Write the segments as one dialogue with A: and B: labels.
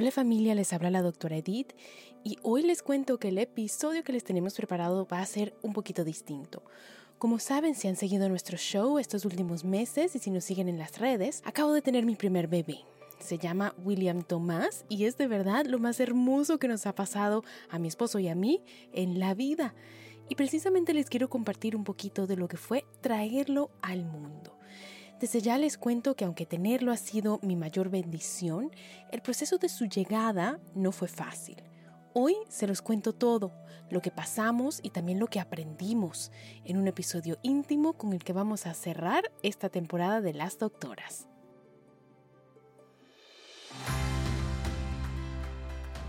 A: Hola familia, les habla la doctora Edith y hoy les cuento que el episodio que les tenemos preparado va a ser un poquito distinto. Como saben, si han seguido nuestro show estos últimos meses y si nos siguen en las redes, acabo de tener mi primer bebé. Se llama William Tomás y es de verdad lo más hermoso que nos ha pasado a mi esposo y a mí en la vida. Y precisamente les quiero compartir un poquito de lo que fue traerlo al mundo. Desde ya les cuento que aunque tenerlo ha sido mi mayor bendición, el proceso de su llegada no fue fácil. Hoy se los cuento todo, lo que pasamos y también lo que aprendimos en un episodio íntimo con el que vamos a cerrar esta temporada de Las Doctoras.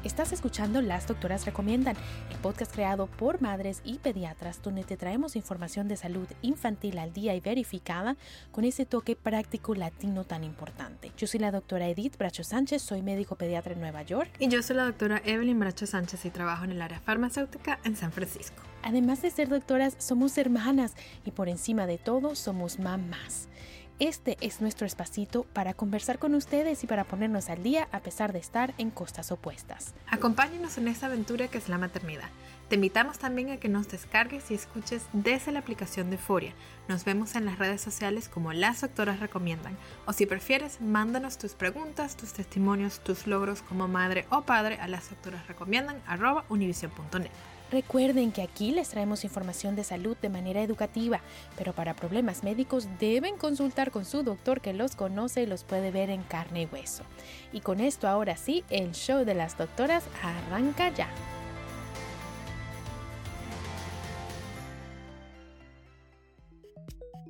A: Estás escuchando Las Doctoras Recomiendan, el podcast creado por madres y pediatras donde te traemos información de salud infantil al día y verificada con ese toque práctico latino tan importante. Yo soy la doctora Edith Bracho Sánchez, soy médico pediatra en Nueva York.
B: Y yo soy la doctora Evelyn Bracho Sánchez y trabajo en el área farmacéutica en San Francisco.
A: Además de ser doctoras, somos hermanas y por encima de todo somos mamás. Este es nuestro espacito para conversar con ustedes y para ponernos al día a pesar de estar en costas opuestas.
B: Acompáñenos en esta aventura que es la maternidad. Te invitamos también a que nos descargues y escuches desde la aplicación de Foria. Nos vemos en las redes sociales como las doctoras recomiendan. O si prefieres, mándanos tus preguntas, tus testimonios, tus logros como madre o padre a las doctoras recomiendan univision.net.
A: Recuerden que aquí les traemos información de salud de manera educativa, pero para problemas médicos deben consultar con su doctor que los conoce y los puede ver en carne y hueso. Y con esto ahora sí, el show de las doctoras arranca ya.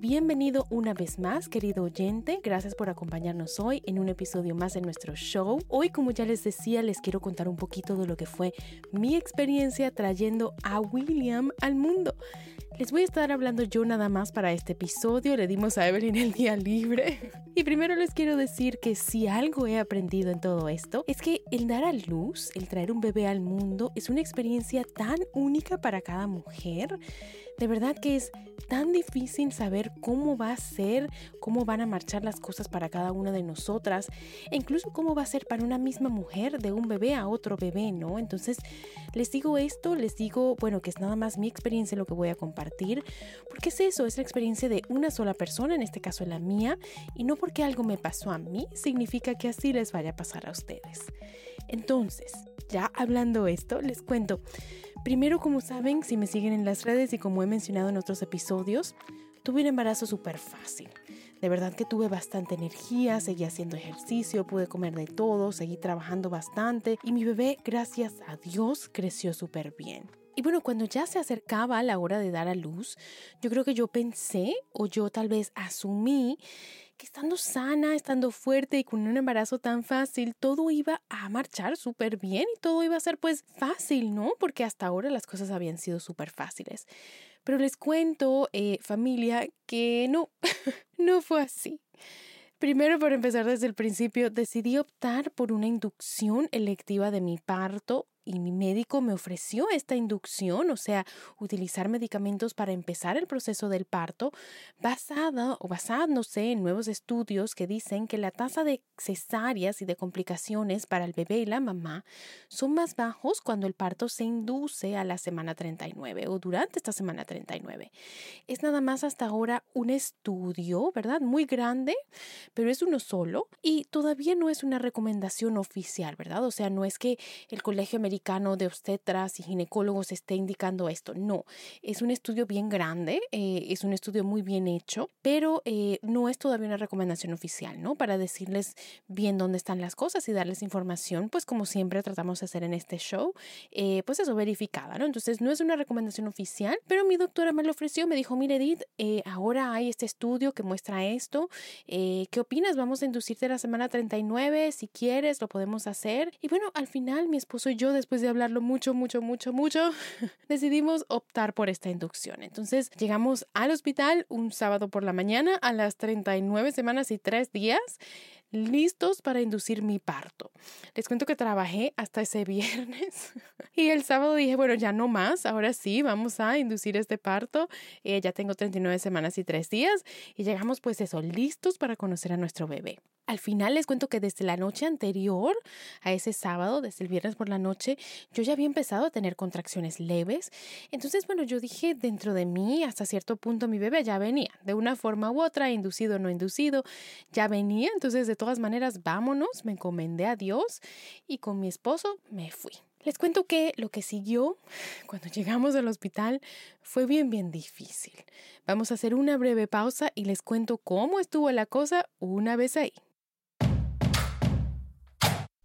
A: Bienvenido una vez más, querido oyente. Gracias por acompañarnos hoy en un episodio más de nuestro show. Hoy, como ya les decía, les quiero contar un poquito de lo que fue mi experiencia trayendo a William al mundo. Les voy a estar hablando yo nada más para este episodio. Le dimos a Evelyn el día libre. Y primero les quiero decir que si algo he aprendido en todo esto es que el dar a luz, el traer un bebé al mundo, es una experiencia tan única para cada mujer. De verdad que es tan difícil saber cómo va a ser, cómo van a marchar las cosas para cada una de nosotras, e incluso cómo va a ser para una misma mujer de un bebé a otro bebé, ¿no? Entonces, les digo esto, les digo, bueno, que es nada más mi experiencia lo que voy a compartir, porque es eso, es la experiencia de una sola persona, en este caso la mía, y no porque algo me pasó a mí, significa que así les vaya a pasar a ustedes. Entonces, ya hablando esto, les cuento. Primero, como saben, si me siguen en las redes y como he mencionado en otros episodios, tuve un embarazo súper fácil. De verdad que tuve bastante energía, seguí haciendo ejercicio, pude comer de todo, seguí trabajando bastante y mi bebé, gracias a Dios, creció súper bien. Y bueno, cuando ya se acercaba la hora de dar a luz, yo creo que yo pensé o yo tal vez asumí que estando sana, estando fuerte y con un embarazo tan fácil, todo iba a marchar súper bien y todo iba a ser pues fácil, ¿no? Porque hasta ahora las cosas habían sido súper fáciles. Pero les cuento, eh, familia, que no, no fue así. Primero, para empezar desde el principio, decidí optar por una inducción electiva de mi parto y mi médico me ofreció esta inducción, o sea, utilizar medicamentos para empezar el proceso del parto, basada o basándose en nuevos estudios que dicen que la tasa de cesáreas y de complicaciones para el bebé y la mamá son más bajos cuando el parto se induce a la semana 39 o durante esta semana 39. Es nada más hasta ahora un estudio, ¿verdad? Muy grande, pero es uno solo y todavía no es una recomendación oficial, ¿verdad? O sea, no es que el Colegio Americano Mexicano de Obstetras y Ginecólogos esté indicando esto. No, es un estudio bien grande, eh, es un estudio muy bien hecho, pero eh, no es todavía una recomendación oficial, ¿no? Para decirles bien dónde están las cosas y darles información, pues como siempre tratamos de hacer en este show, eh, pues eso, verificada, ¿no? Entonces no es una recomendación oficial, pero mi doctora me lo ofreció, me dijo, mire Edith, ahora hay este estudio que muestra esto, ¿qué opinas? Vamos a inducirte la semana 39, si quieres, lo podemos hacer. Y bueno, al final mi esposo y yo, después de hablarlo mucho, mucho, mucho, mucho, decidimos optar por esta inducción. Entonces llegamos al hospital un sábado por la mañana a las 39 semanas y 3 días listos para inducir mi parto. Les cuento que trabajé hasta ese viernes y el sábado dije, bueno, ya no más, ahora sí, vamos a inducir este parto. Eh, ya tengo 39 semanas y 3 días y llegamos pues eso, listos para conocer a nuestro bebé. Al final les cuento que desde la noche anterior a ese sábado, desde el viernes por la noche, yo ya había empezado a tener contracciones leves. Entonces, bueno, yo dije dentro de mí, hasta cierto punto mi bebé ya venía, de una forma u otra, inducido o no inducido, ya venía. Entonces, de todas maneras, vámonos, me encomendé a Dios y con mi esposo me fui. Les cuento que lo que siguió cuando llegamos al hospital fue bien, bien difícil. Vamos a hacer una breve pausa y les cuento cómo estuvo la cosa una vez ahí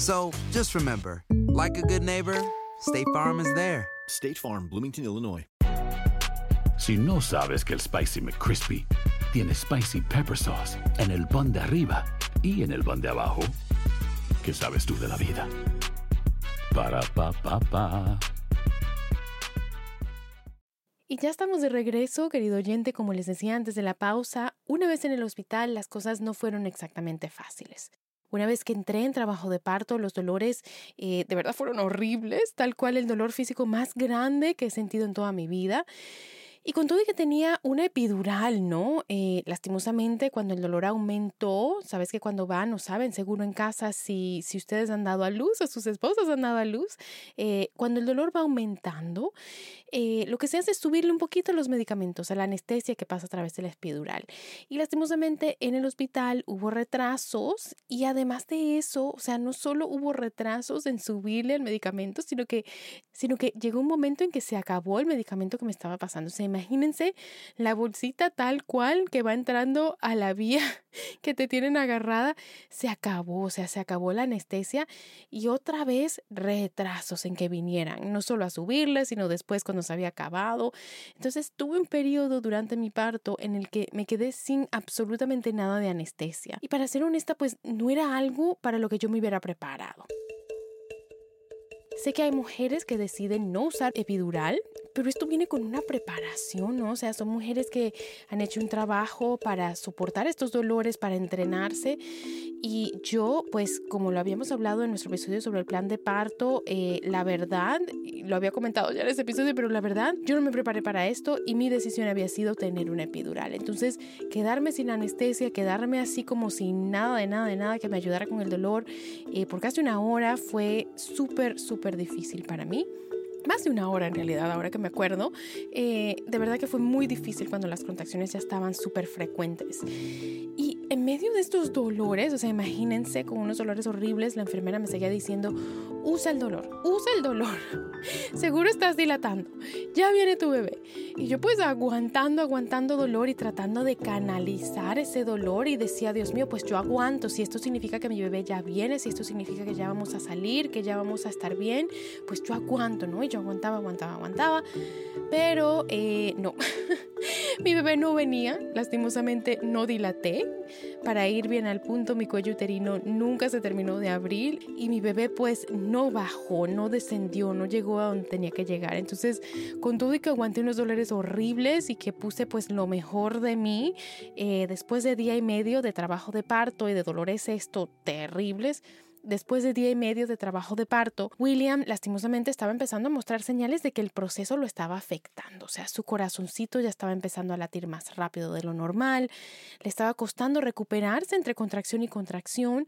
C: So just remember, like a good neighbor, State Farm is there.
D: State Farm, Bloomington, Illinois.
E: Si no sabes que el Spicy McCrispy tiene Spicy Pepper Sauce en el pan de arriba y en el pan de abajo, ¿qué sabes tú de la vida? Para, pa, pa, pa.
A: Y ya estamos de regreso, querido oyente, como les decía antes de la pausa, una vez en el hospital las cosas no fueron exactamente fáciles. Una vez que entré en trabajo de parto, los dolores eh, de verdad fueron horribles, tal cual el dolor físico más grande que he sentido en toda mi vida. Y con todo y que tenía una epidural, ¿no? Eh, lastimosamente, cuando el dolor aumentó, sabes que cuando van, no saben seguro en casa si, si ustedes han dado a luz o sus esposas han dado a luz, eh, cuando el dolor va aumentando, eh, lo que se hace es subirle un poquito los medicamentos a la anestesia que pasa a través de la epidural. Y lastimosamente en el hospital hubo retrasos y además de eso, o sea, no solo hubo retrasos en subirle el medicamento, sino que, sino que llegó un momento en que se acabó el medicamento que me estaba pasando. O imagínense la bolsita tal cual que va entrando a la vía que te tienen agarrada, se acabó, o sea, se acabó la anestesia y otra vez retrasos en que vinieran, no solo a subirle, sino después cuando se había acabado. Entonces tuve un periodo durante mi parto en el que me quedé sin absolutamente nada de anestesia. Y para ser honesta, pues no era algo para lo que yo me hubiera preparado. Sé que hay mujeres que deciden no usar epidural, pero esto viene con una preparación, ¿no? O sea, son mujeres que han hecho un trabajo para soportar estos dolores, para entrenarse. Y yo, pues, como lo habíamos hablado en nuestro episodio sobre el plan de parto, eh, la verdad, lo había comentado ya en ese episodio, pero la verdad, yo no me preparé para esto y mi decisión había sido tener una epidural. Entonces, quedarme sin anestesia, quedarme así como sin nada de nada de nada que me ayudara con el dolor eh, por casi una hora fue súper, súper difícil para mí. más de una hora en realidad, ahora que me acuerdo. Eh, de verdad que fue muy difícil cuando las contracciones ya estaban súper frecuentes. Y en medio de estos dolores, o sea, imagínense con unos dolores horribles, la enfermera me seguía diciendo, usa el dolor, usa el dolor. Seguro estás dilatando, ya viene tu bebé. Y yo pues aguantando, aguantando dolor y tratando de canalizar ese dolor y decía, Dios mío, pues yo aguanto, si esto significa que mi bebé ya viene, si esto significa que ya vamos a salir, que ya vamos a estar bien, pues yo aguanto, ¿no? yo aguantaba, aguantaba, aguantaba, pero eh, no, mi bebé no venía, lastimosamente no dilaté. Para ir bien al punto, mi cuello uterino nunca se terminó de abrir y mi bebé pues no bajó, no descendió, no llegó a donde tenía que llegar. Entonces, con todo y que aguanté unos dolores horribles y que puse pues lo mejor de mí, eh, después de día y medio de trabajo de parto y de dolores esto terribles, Después de día y medio de trabajo de parto, William lastimosamente estaba empezando a mostrar señales de que el proceso lo estaba afectando. O sea, su corazoncito ya estaba empezando a latir más rápido de lo normal, le estaba costando recuperarse entre contracción y contracción.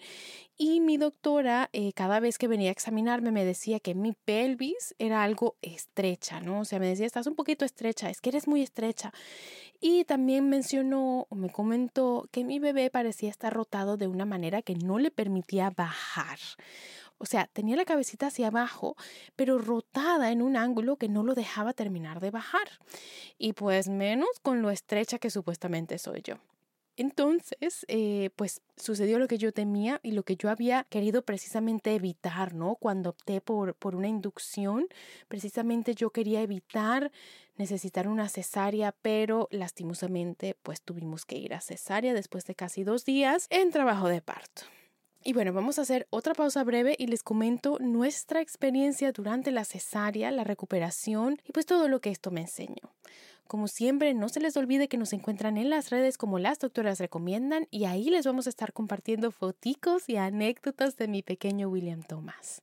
A: Y mi doctora, eh, cada vez que venía a examinarme, me decía que mi pelvis era algo estrecha, ¿no? O sea, me decía, estás un poquito estrecha, es que eres muy estrecha. Y también mencionó o me comentó que mi bebé parecía estar rotado de una manera que no le permitía O sea, tenía la cabecita hacia abajo, pero rotada en un ángulo que no lo dejaba terminar de bajar. Y pues menos con lo estrecha que supuestamente soy yo. Entonces, eh, pues sucedió lo que yo temía y lo que yo había querido precisamente evitar, ¿no? Cuando opté por, por una inducción, precisamente yo quería evitar necesitar una cesárea, pero lastimosamente pues tuvimos que ir a cesárea después de casi dos días en trabajo de parto. Y bueno, vamos a hacer otra pausa breve y les comento nuestra experiencia durante la cesárea, la recuperación y pues todo lo que esto me enseñó. Como siempre, no se les olvide que nos encuentran en las redes como las doctoras recomiendan y ahí les vamos a estar compartiendo foticos y anécdotas de mi pequeño William Thomas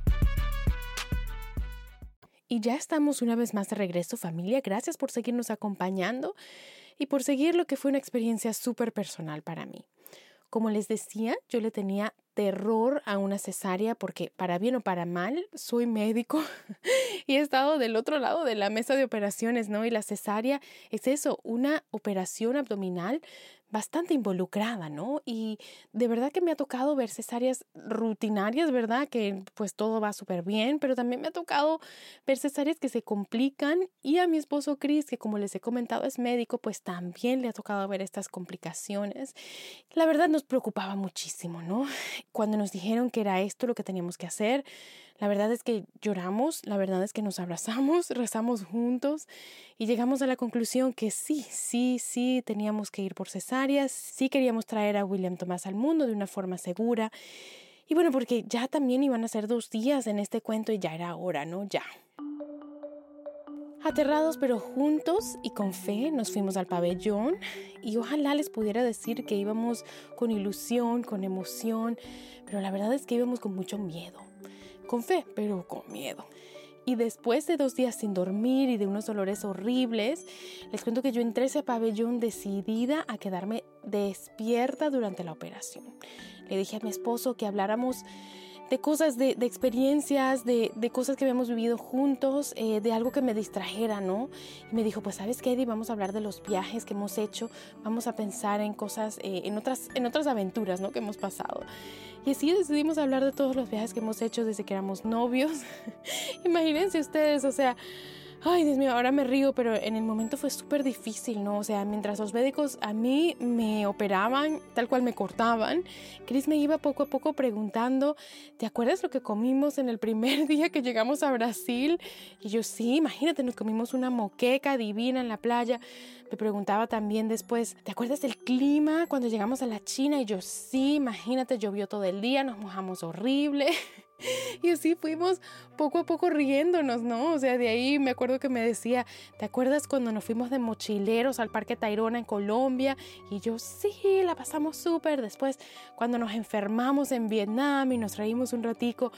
A: Y ya estamos una vez más de regreso familia. Gracias por seguirnos acompañando y por seguir lo que fue una experiencia súper personal para mí. Como les decía, yo le tenía terror a una cesárea porque para bien o para mal soy médico y he estado del otro lado de la mesa de operaciones, ¿no? Y la cesárea es eso, una operación abdominal bastante involucrada, ¿no? Y de verdad que me ha tocado ver cesáreas rutinarias, ¿verdad? Que pues todo va súper bien, pero también me ha tocado ver cesáreas que se complican y a mi esposo Chris, que como les he comentado es médico, pues también le ha tocado ver estas complicaciones. La verdad nos preocupaba muchísimo, ¿no? Cuando nos dijeron que era esto lo que teníamos que hacer, la verdad es que lloramos, la verdad es que nos abrazamos, rezamos juntos y llegamos a la conclusión que sí, sí, sí teníamos que ir por cesáreas, sí queríamos traer a William Thomas al mundo de una forma segura. Y bueno, porque ya también iban a ser dos días en este cuento y ya era hora, ¿no? Ya. Aterrados pero juntos y con fe nos fuimos al pabellón y ojalá les pudiera decir que íbamos con ilusión, con emoción, pero la verdad es que íbamos con mucho miedo con fe, pero con miedo. Y después de dos días sin dormir y de unos dolores horribles, les cuento que yo entré ese pabellón decidida a quedarme despierta durante la operación. Le dije a mi esposo que habláramos de cosas, de, experiencias, de, cosas que habíamos vivido juntos, eh, de algo que me distrajera, ¿no? Y me dijo, pues sabes qué, Eddie, vamos a hablar de los viajes que hemos hecho, vamos a pensar en cosas, eh, en, otras, en otras aventuras, ¿no? Que hemos pasado. Y así decidimos hablar de todos los viajes que hemos hecho desde que éramos novios. Imagínense ustedes, o sea... Ay, Dios mío, ahora me río, pero en el momento fue súper difícil, ¿no? O sea, mientras los médicos a mí me operaban, tal cual me cortaban, Chris me iba poco a poco preguntando, ¿te acuerdas lo que comimos en el primer día que llegamos a Brasil? Y yo, sí, imagínate, nos comimos una moqueca divina en la playa. Me preguntaba también después, ¿te acuerdas del clima cuando llegamos a la China? Y yo, sí, imagínate, llovió todo el día, nos mojamos horrible. Y así fuimos poco a poco riéndonos, ¿no? O sea, de ahí me acuerdo que me decía, ¿te acuerdas cuando nos fuimos de mochileros al Parque Tayrona en Colombia? Y yo, sí, la pasamos súper. Después, cuando nos enfermamos en Vietnam y nos reímos un ratico,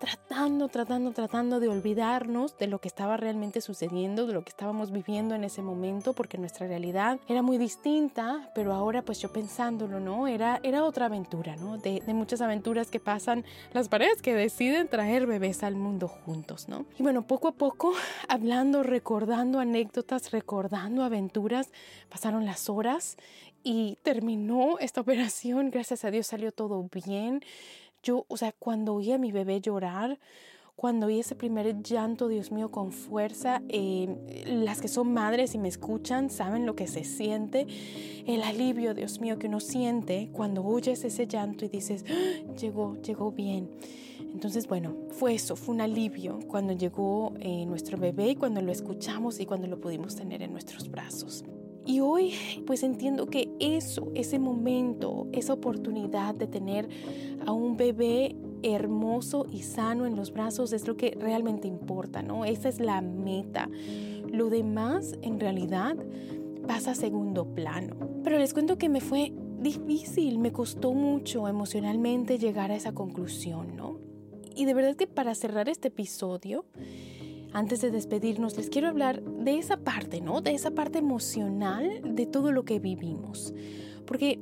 A: tratando, tratando, tratando de olvidarnos de lo que estaba realmente sucediendo, de lo que estábamos viviendo en ese momento, porque nuestra realidad era muy distinta, pero ahora pues yo pensándolo, ¿no? Era, era otra aventura, ¿no? De, de muchas aventuras que pasan las paredes que deciden traer bebés al mundo juntos, ¿no? Y bueno, poco a poco, hablando, recordando anécdotas, recordando aventuras, pasaron las horas y terminó esta operación, gracias a Dios salió todo bien. Yo, o sea, cuando oí a mi bebé llorar, cuando oí ese primer llanto, Dios mío, con fuerza, eh, las que son madres y me escuchan saben lo que se siente, el alivio, Dios mío, que uno siente cuando oyes ese llanto y dices, ¡Ah! llegó, llegó bien. Entonces, bueno, fue eso, fue un alivio cuando llegó eh, nuestro bebé y cuando lo escuchamos y cuando lo pudimos tener en nuestros brazos. Y hoy pues entiendo que eso, ese momento, esa oportunidad de tener a un bebé hermoso y sano en los brazos es lo que realmente importa, ¿no? Esa es la meta. Lo demás en realidad pasa a segundo plano. Pero les cuento que me fue difícil, me costó mucho emocionalmente llegar a esa conclusión, ¿no? Y de verdad que para cerrar este episodio, antes de despedirnos, les quiero hablar de esa parte, ¿no? De esa parte emocional de todo lo que vivimos. Porque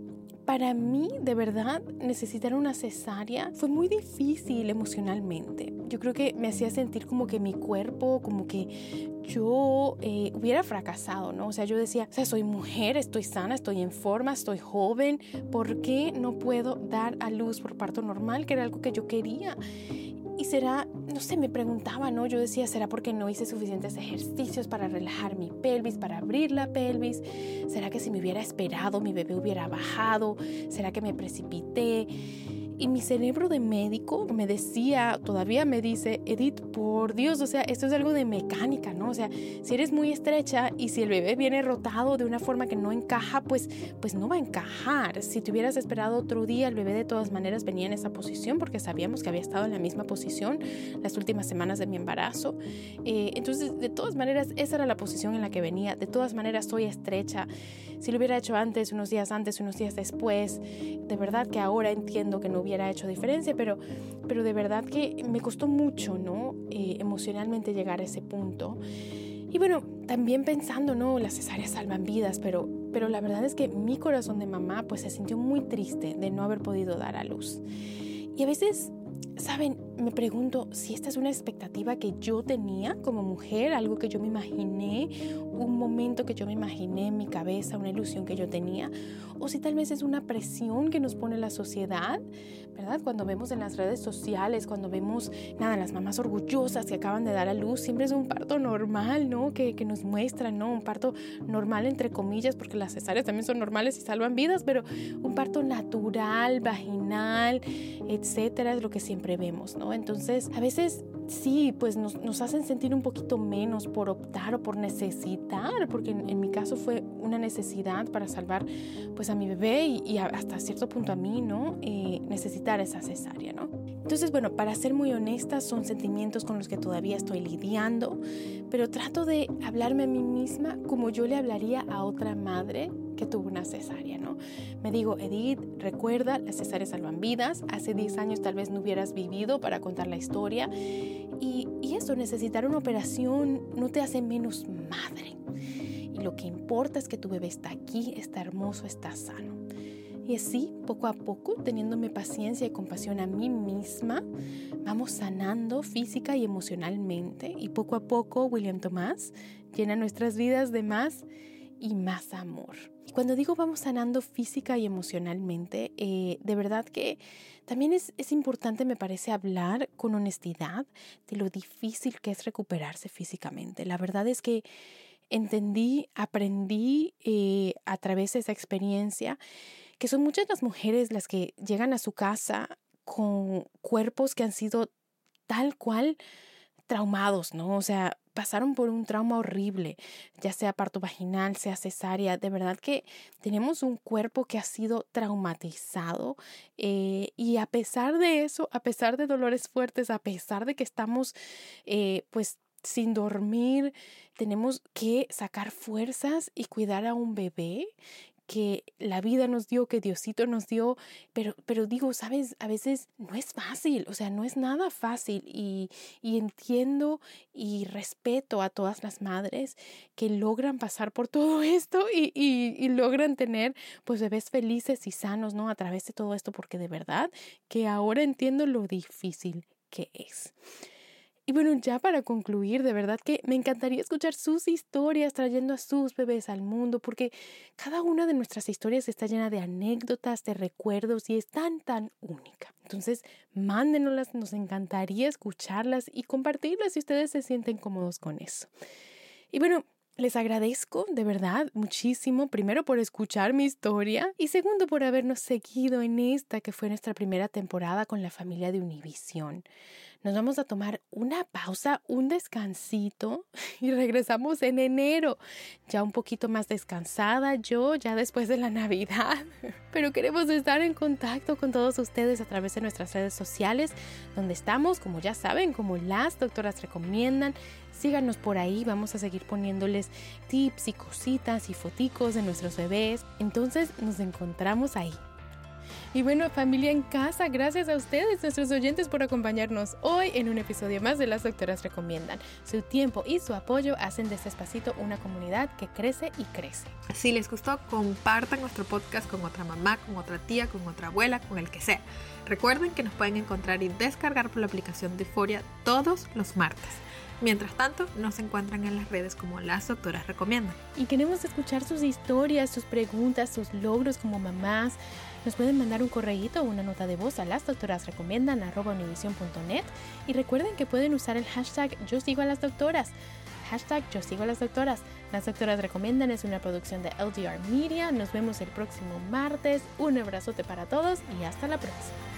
A: para mí, de verdad, necesitar una cesárea fue muy difícil emocionalmente. Yo creo que me hacía sentir como que mi cuerpo, como que yo eh, hubiera fracasado, ¿no? O sea, yo decía, o sea, soy mujer, estoy sana, estoy en forma, estoy joven, ¿por qué no puedo dar a luz por parto normal, que era algo que yo quería? Y será, no sé, me preguntaba, ¿no? Yo decía, ¿será porque no hice suficientes ejercicios para relajar mi pelvis, para abrir la pelvis? ¿Será que si me hubiera esperado mi bebé hubiera bajado? ¿Será que me precipité? Y mi cerebro de médico me decía, todavía me dice, Edith, por Dios, o sea, esto es algo de mecánica, ¿no? O sea, si eres muy estrecha y si el bebé viene rotado de una forma que no encaja, pues, pues no va a encajar. Si te hubieras esperado otro día, el bebé de todas maneras venía en esa posición porque sabíamos que había estado en la misma posición las últimas semanas de mi embarazo. Eh, entonces, de todas maneras, esa era la posición en la que venía. De todas maneras, soy estrecha. Si lo hubiera hecho antes, unos días antes, unos días después, de verdad que ahora entiendo que no hubiera hecho diferencia, pero, pero de verdad que me costó mucho, ¿no? Eh, emocionalmente llegar a ese punto. Y bueno, también pensando, ¿no? Las cesáreas salvan vidas, pero, pero la verdad es que mi corazón de mamá pues se sintió muy triste de no haber podido dar a luz. Y a veces Saben, me pregunto si esta es una expectativa que yo tenía como mujer, algo que yo me imaginé, un momento que yo me imaginé en mi cabeza, una ilusión que yo tenía, o si tal vez es una presión que nos pone la sociedad, ¿verdad? Cuando vemos en las redes sociales, cuando vemos, nada, las mamás orgullosas que acaban de dar a luz, siempre es un parto normal, ¿no? Que, que nos muestran, ¿no? Un parto normal entre comillas, porque las cesáreas también son normales y salvan vidas, pero un parto natural, vaginal, etcétera, es lo que siempre vemos, ¿no? Entonces, a veces sí, pues nos, hacen sentir un poquito menos por optar o por necesitar, porque en, mi caso fue una necesidad para salvar pues a mi bebé y, hasta cierto punto a mí, ¿no? Eh, necesitar esa cesárea, ¿no? Entonces, bueno, para ser muy honesta, son sentimientos con los que todavía estoy lidiando, pero trato de hablarme a mí misma como yo le hablaría a otra madre que tuvo una cesárea, ¿no? Me digo, Edith, recuerda, las cesáreas salvan vidas. Hace 10 años tal vez no hubieras vivido para contar la historia. Y, y eso, necesitar una operación no te hace menos madre. Y lo que importa es que tu bebé está aquí, está hermoso, está sano. Y así, poco a poco, teniéndome paciencia y compasión a mí misma, vamos sanando física y emocionalmente. Y poco a poco, William Tomás llena nuestras vidas de más y más amor. Y cuando digo vamos sanando física y emocionalmente, eh, de verdad que también es, importante, me parece, hablar con honestidad de lo difícil que es recuperarse físicamente. La verdad es que entendí, aprendí eh, a través de esa experiencia que son muchas las mujeres las que llegan a su casa con cuerpos que han sido tal cual traumados, ¿no? O sea, pasaron por un trauma horrible, ya sea parto vaginal, sea cesárea. De verdad que tenemos un cuerpo que ha sido traumatizado eh, y a pesar de eso, a pesar de dolores fuertes, a pesar de que estamos eh, pues sin dormir, tenemos que sacar fuerzas y cuidar a un bebé que la vida nos dio, que Diosito nos dio, pero, pero digo, sabes, a veces no es fácil, o sea, no es nada fácil y, y entiendo y respeto a todas las madres que logran pasar por todo esto y, y, logran tener pues bebés felices y sanos, ¿no? A través de todo esto, porque de verdad que ahora entiendo lo difícil que es. Y bueno, ya para concluir, de verdad que me encantaría escuchar sus historias trayendo a sus bebés al mundo, porque cada una de nuestras historias está llena de anécdotas, de recuerdos y es tan, tan única. Entonces, mándenoslas, nos encantaría escucharlas y compartirlas si ustedes se sienten cómodos con eso. Y bueno, les agradezco de verdad muchísimo, primero por escuchar mi historia y segundo por habernos seguido en esta que fue nuestra primera temporada con la familia de Univisión nos vamos a tomar una pausa, un descansito y regresamos en enero, ya un poquito más descansada yo, ya después de la Navidad. Pero queremos estar en contacto con todos ustedes a través de nuestras redes sociales, donde estamos, como ya saben, como las doctoras recomiendan. Síganos por ahí, vamos a seguir poniéndoles tips y cositas y foticos de nuestros bebés. Entonces nos encontramos ahí. Y bueno, familia en casa, gracias a ustedes, nuestros oyentes, por acompañarnos hoy en un episodio más de Las Doctoras Recomiendan. Su tiempo y su apoyo hacen de este espacito una comunidad que crece y crece.
B: Si les gustó, compartan nuestro podcast con otra mamá, con otra tía, con otra abuela, con el que sea. Recuerden que nos pueden encontrar y descargar por la aplicación de Foria todos los martes. Mientras tanto, nos encuentran en las redes como las doctoras recomiendan.
A: Y queremos escuchar sus historias, sus preguntas, sus logros como mamás nos pueden mandar un correíto o una nota de voz a las doctoras recomiendan y recuerden que pueden usar el hashtag yo sigo a las doctoras. Hashtag yo sigo a las doctoras. Las doctoras recomiendan es una producción de LDR Media. Nos vemos el próximo martes. Un abrazote para todos y hasta la próxima.